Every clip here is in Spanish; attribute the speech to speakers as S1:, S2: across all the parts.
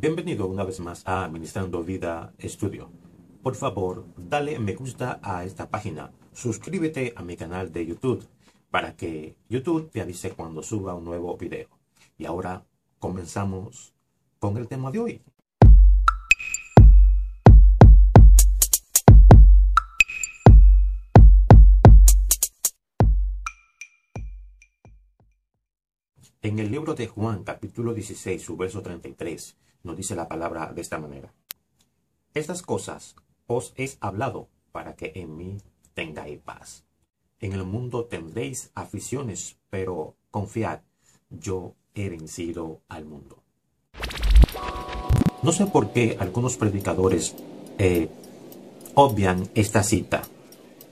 S1: Bienvenido una vez más a Administrando Vida Estudio. Por favor, dale me gusta a esta página. Suscríbete a mi canal de YouTube para que YouTube te avise cuando suba un nuevo video. Y ahora comenzamos con el tema de hoy. En el libro de Juan, capítulo 16, su verso 33, nos dice la palabra de esta manera. Estas cosas os he hablado para que en mí tengáis paz. En el mundo tendréis aficiones, pero confiad, yo he vencido al mundo. No sé por qué algunos predicadores eh, obvian esta cita.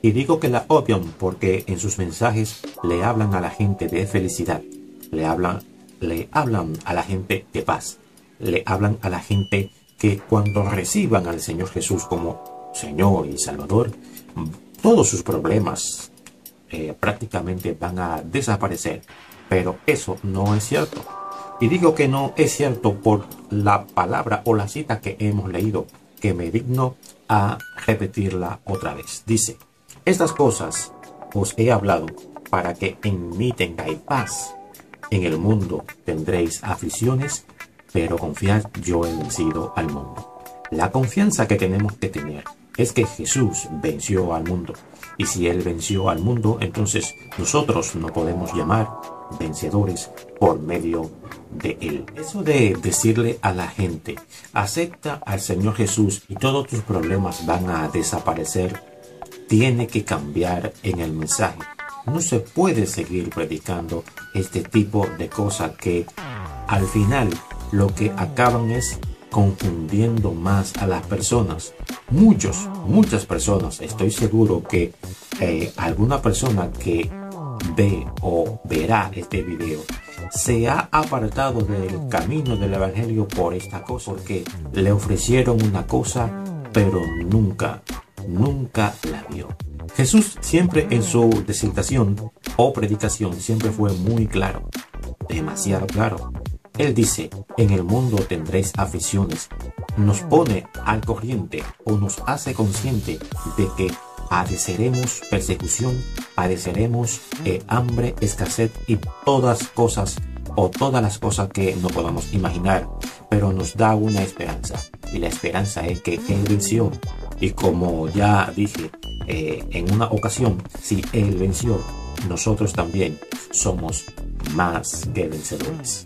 S1: Y digo que la obvian porque en sus mensajes le hablan a la gente de felicidad le hablan, le hablan a la gente de paz, le hablan a la gente que cuando reciban al Señor Jesús como Señor y Salvador, todos sus problemas eh, prácticamente van a desaparecer. Pero eso no es cierto. Y digo que no es cierto por la palabra o la cita que hemos leído, que me digno a repetirla otra vez. Dice, estas cosas os he hablado para que en mí tengáis paz. En el mundo tendréis aflicciones, pero confiad, yo he vencido al mundo. La confianza que tenemos que tener es que Jesús venció al mundo. Y si Él venció al mundo, entonces nosotros no podemos llamar vencedores por medio de Él. Eso de decirle a la gente, acepta al Señor Jesús y todos tus problemas van a desaparecer, tiene que cambiar en el mensaje. No se puede seguir predicando este tipo de cosas que al final lo que acaban es confundiendo más a las personas. Muchos, muchas personas, estoy seguro que eh, alguna persona que ve o verá este video se ha apartado del camino del Evangelio por esta cosa, porque le ofrecieron una cosa, pero nunca, nunca la vio. Jesús siempre en su disertación o predicación siempre fue muy claro, demasiado claro. Él dice, en el mundo tendréis aficiones. Nos pone al corriente o nos hace consciente de que padeceremos persecución, padeceremos eh, hambre, escasez y todas cosas o todas las cosas que no podamos imaginar, pero nos da una esperanza. Y la esperanza es que Él venció. Y como ya dije, eh, en una ocasión, si Él venció, nosotros también somos más que vencedores.